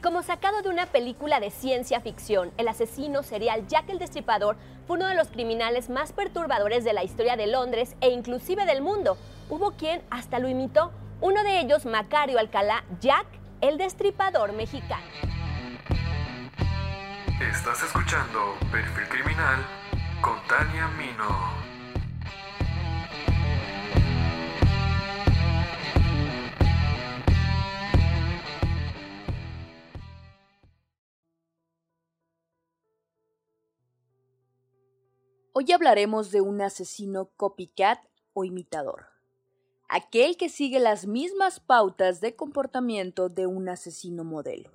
Y como sacado de una película de ciencia ficción, el asesino serial Jack el Destripador fue uno de los criminales más perturbadores de la historia de Londres e inclusive del mundo. Hubo quien hasta lo imitó, uno de ellos Macario Alcalá, Jack el Destripador mexicano. Estás escuchando Perfil Criminal con Tania Mino. Hoy hablaremos de un asesino copycat o imitador. Aquel que sigue las mismas pautas de comportamiento de un asesino modelo.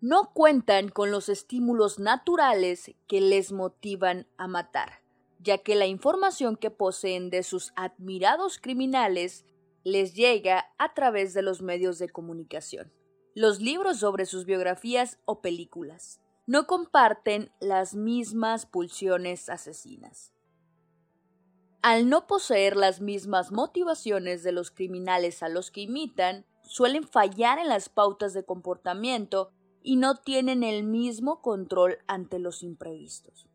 No cuentan con los estímulos naturales que les motivan a matar, ya que la información que poseen de sus admirados criminales les llega a través de los medios de comunicación, los libros sobre sus biografías o películas no comparten las mismas pulsiones asesinas. Al no poseer las mismas motivaciones de los criminales a los que imitan, suelen fallar en las pautas de comportamiento y no tienen el mismo control ante los imprevistos.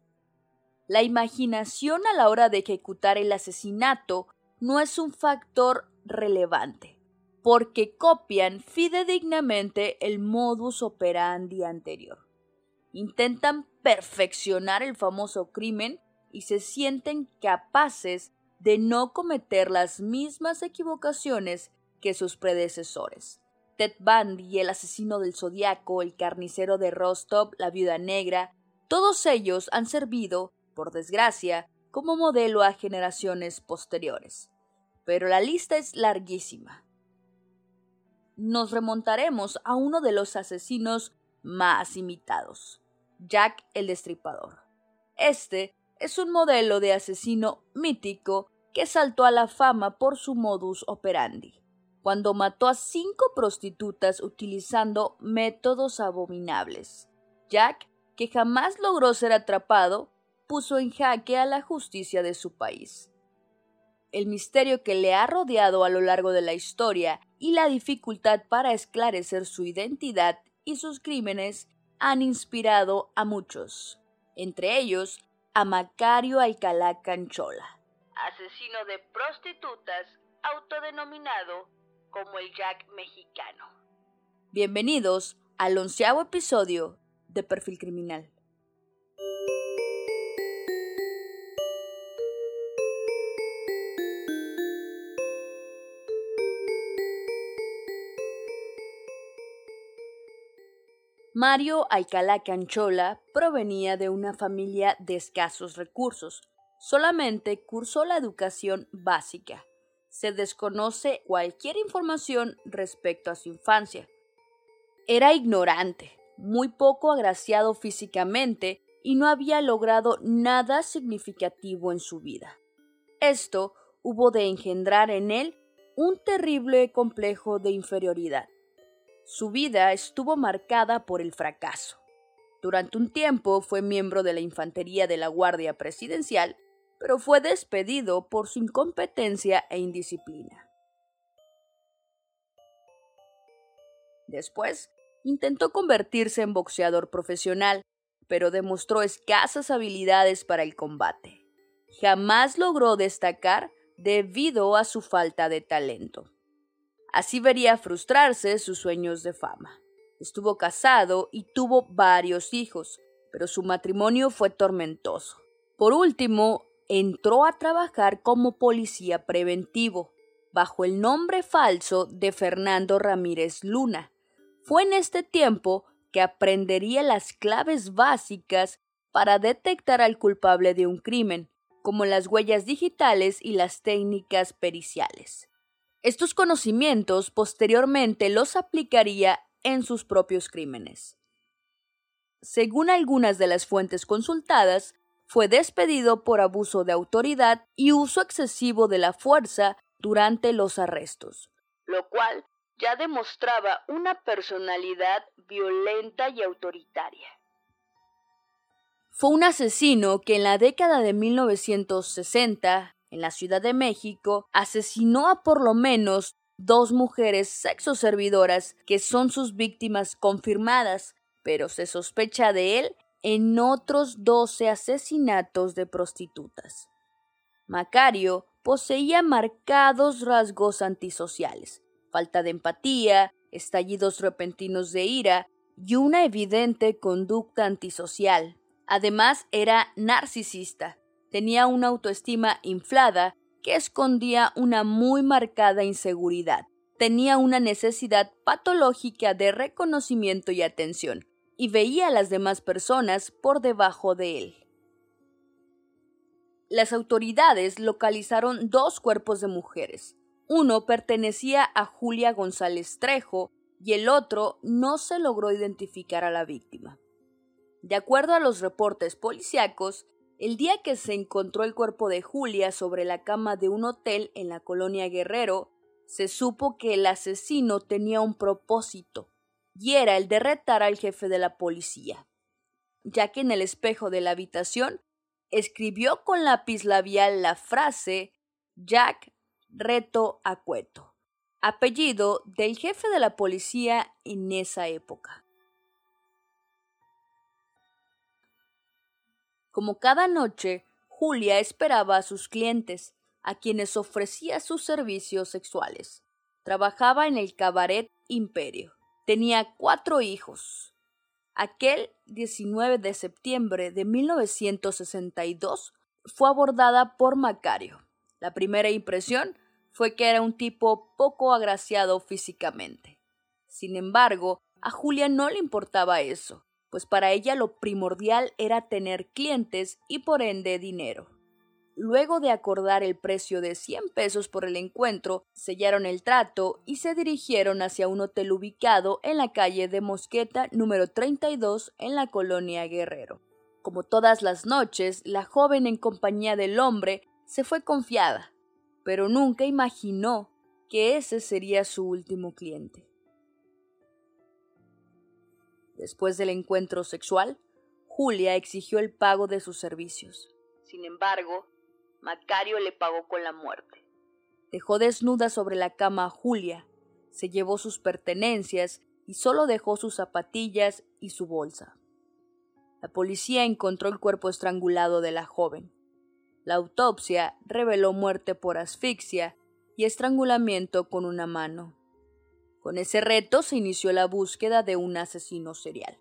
La imaginación a la hora de ejecutar el asesinato no es un factor relevante, porque copian fidedignamente el modus operandi anterior intentan perfeccionar el famoso crimen y se sienten capaces de no cometer las mismas equivocaciones que sus predecesores. Ted Bundy, el asesino del zodiaco, el carnicero de Rostov, la viuda negra, todos ellos han servido, por desgracia, como modelo a generaciones posteriores. Pero la lista es larguísima. Nos remontaremos a uno de los asesinos más imitados, Jack el Destripador. Este es un modelo de asesino mítico que saltó a la fama por su modus operandi, cuando mató a cinco prostitutas utilizando métodos abominables. Jack, que jamás logró ser atrapado, puso en jaque a la justicia de su país. El misterio que le ha rodeado a lo largo de la historia y la dificultad para esclarecer su identidad y sus crímenes han inspirado a muchos, entre ellos a Macario Alcalá Canchola, asesino de prostitutas autodenominado como el Jack mexicano. Bienvenidos al onceavo episodio de Perfil Criminal. Mario Alcalá Canchola provenía de una familia de escasos recursos. Solamente cursó la educación básica. Se desconoce cualquier información respecto a su infancia. Era ignorante, muy poco agraciado físicamente y no había logrado nada significativo en su vida. Esto hubo de engendrar en él un terrible complejo de inferioridad. Su vida estuvo marcada por el fracaso. Durante un tiempo fue miembro de la infantería de la Guardia Presidencial, pero fue despedido por su incompetencia e indisciplina. Después, intentó convertirse en boxeador profesional, pero demostró escasas habilidades para el combate. Jamás logró destacar debido a su falta de talento. Así vería frustrarse sus sueños de fama. Estuvo casado y tuvo varios hijos, pero su matrimonio fue tormentoso. Por último, entró a trabajar como policía preventivo, bajo el nombre falso de Fernando Ramírez Luna. Fue en este tiempo que aprendería las claves básicas para detectar al culpable de un crimen, como las huellas digitales y las técnicas periciales. Estos conocimientos posteriormente los aplicaría en sus propios crímenes. Según algunas de las fuentes consultadas, fue despedido por abuso de autoridad y uso excesivo de la fuerza durante los arrestos, lo cual ya demostraba una personalidad violenta y autoritaria. Fue un asesino que en la década de 1960 en la Ciudad de México, asesinó a por lo menos dos mujeres sexoservidoras que son sus víctimas confirmadas, pero se sospecha de él en otros 12 asesinatos de prostitutas. Macario poseía marcados rasgos antisociales, falta de empatía, estallidos repentinos de ira y una evidente conducta antisocial. Además era narcisista, tenía una autoestima inflada que escondía una muy marcada inseguridad. Tenía una necesidad patológica de reconocimiento y atención, y veía a las demás personas por debajo de él. Las autoridades localizaron dos cuerpos de mujeres. Uno pertenecía a Julia González Trejo y el otro no se logró identificar a la víctima. De acuerdo a los reportes policíacos, el día que se encontró el cuerpo de Julia sobre la cama de un hotel en la colonia Guerrero, se supo que el asesino tenía un propósito, y era el de retar al jefe de la policía, ya que en el espejo de la habitación escribió con lápiz labial la frase Jack Reto Acueto, apellido del jefe de la policía en esa época. Como cada noche, Julia esperaba a sus clientes, a quienes ofrecía sus servicios sexuales. Trabajaba en el cabaret Imperio. Tenía cuatro hijos. Aquel 19 de septiembre de 1962 fue abordada por Macario. La primera impresión fue que era un tipo poco agraciado físicamente. Sin embargo, a Julia no le importaba eso pues para ella lo primordial era tener clientes y por ende dinero. Luego de acordar el precio de 100 pesos por el encuentro, sellaron el trato y se dirigieron hacia un hotel ubicado en la calle de Mosqueta número 32 en la colonia Guerrero. Como todas las noches, la joven en compañía del hombre se fue confiada, pero nunca imaginó que ese sería su último cliente. Después del encuentro sexual, Julia exigió el pago de sus servicios. Sin embargo, Macario le pagó con la muerte. Dejó desnuda sobre la cama a Julia, se llevó sus pertenencias y solo dejó sus zapatillas y su bolsa. La policía encontró el cuerpo estrangulado de la joven. La autopsia reveló muerte por asfixia y estrangulamiento con una mano. Con ese reto se inició la búsqueda de un asesino serial.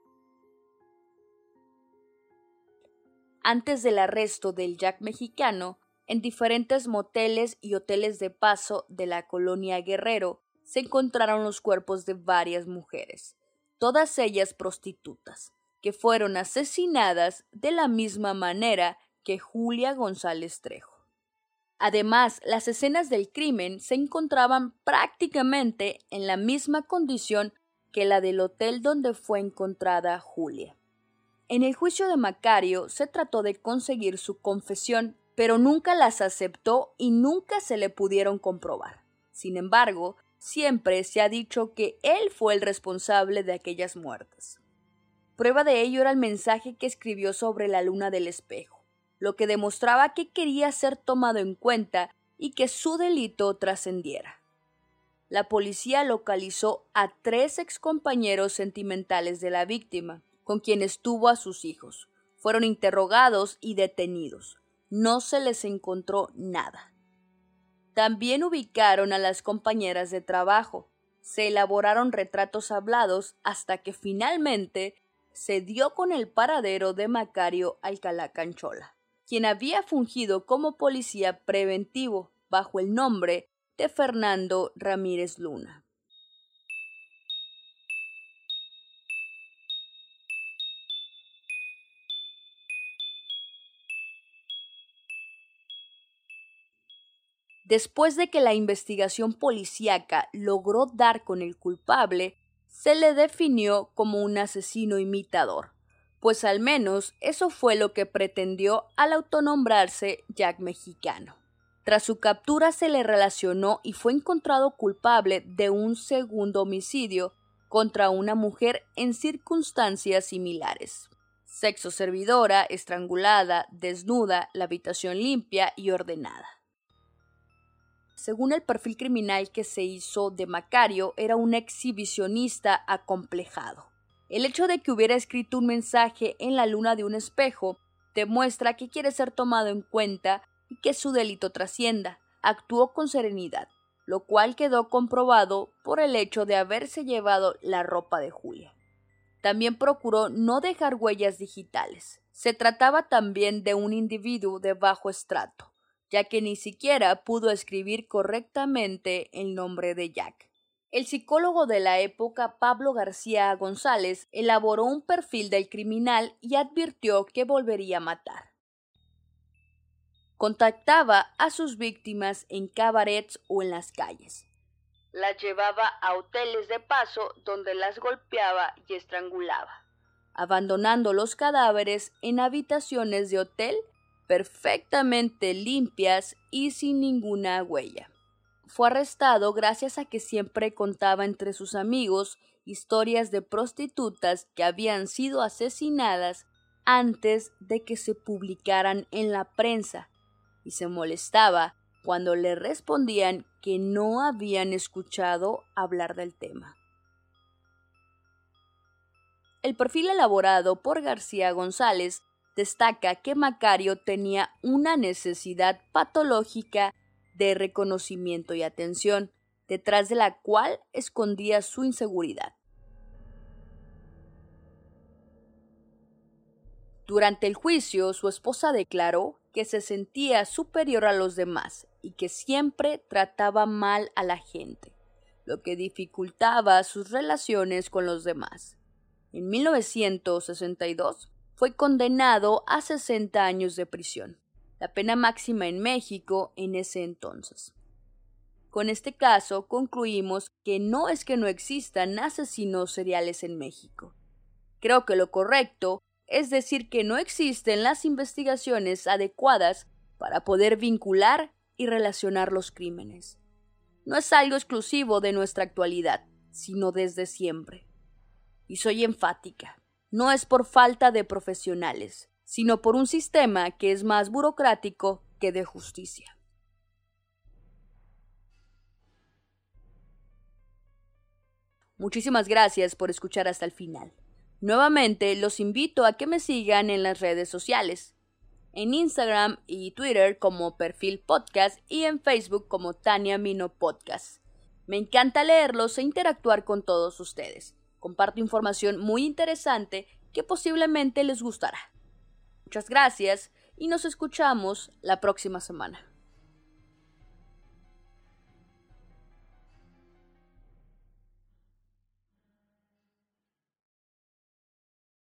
Antes del arresto del Jack mexicano, en diferentes moteles y hoteles de paso de la colonia Guerrero se encontraron los cuerpos de varias mujeres, todas ellas prostitutas, que fueron asesinadas de la misma manera que Julia González Trejo. Además, las escenas del crimen se encontraban prácticamente en la misma condición que la del hotel donde fue encontrada Julia. En el juicio de Macario se trató de conseguir su confesión, pero nunca las aceptó y nunca se le pudieron comprobar. Sin embargo, siempre se ha dicho que él fue el responsable de aquellas muertes. Prueba de ello era el mensaje que escribió sobre la luna del espejo lo que demostraba que quería ser tomado en cuenta y que su delito trascendiera. La policía localizó a tres excompañeros sentimentales de la víctima, con quienes tuvo a sus hijos. Fueron interrogados y detenidos. No se les encontró nada. También ubicaron a las compañeras de trabajo. Se elaboraron retratos hablados hasta que finalmente se dio con el paradero de Macario Alcalá Canchola quien había fungido como policía preventivo bajo el nombre de Fernando Ramírez Luna. Después de que la investigación policíaca logró dar con el culpable, se le definió como un asesino imitador pues al menos eso fue lo que pretendió al autonombrarse Jack Mexicano. Tras su captura se le relacionó y fue encontrado culpable de un segundo homicidio contra una mujer en circunstancias similares. Sexo servidora, estrangulada, desnuda, la habitación limpia y ordenada. según el perfil criminal que se hizo de Macario, era un exhibicionista acomplejado. El hecho de que hubiera escrito un mensaje en la luna de un espejo demuestra que quiere ser tomado en cuenta y que su delito trascienda. Actuó con serenidad, lo cual quedó comprobado por el hecho de haberse llevado la ropa de Julia. También procuró no dejar huellas digitales. Se trataba también de un individuo de bajo estrato, ya que ni siquiera pudo escribir correctamente el nombre de Jack. El psicólogo de la época, Pablo García González, elaboró un perfil del criminal y advirtió que volvería a matar. Contactaba a sus víctimas en cabarets o en las calles. Las llevaba a hoteles de paso donde las golpeaba y estrangulaba, abandonando los cadáveres en habitaciones de hotel perfectamente limpias y sin ninguna huella fue arrestado gracias a que siempre contaba entre sus amigos historias de prostitutas que habían sido asesinadas antes de que se publicaran en la prensa y se molestaba cuando le respondían que no habían escuchado hablar del tema. El perfil elaborado por García González destaca que Macario tenía una necesidad patológica de reconocimiento y atención, detrás de la cual escondía su inseguridad. Durante el juicio, su esposa declaró que se sentía superior a los demás y que siempre trataba mal a la gente, lo que dificultaba sus relaciones con los demás. En 1962 fue condenado a 60 años de prisión la pena máxima en México en ese entonces. Con este caso concluimos que no es que no existan asesinos seriales en México. Creo que lo correcto es decir que no existen las investigaciones adecuadas para poder vincular y relacionar los crímenes. No es algo exclusivo de nuestra actualidad, sino desde siempre. Y soy enfática. No es por falta de profesionales, sino por un sistema que es más burocrático que de justicia. Muchísimas gracias por escuchar hasta el final. Nuevamente los invito a que me sigan en las redes sociales, en Instagram y Twitter como perfil podcast y en Facebook como Tania Mino Podcast. Me encanta leerlos e interactuar con todos ustedes. Comparto información muy interesante que posiblemente les gustará. Muchas gracias y nos escuchamos la próxima semana.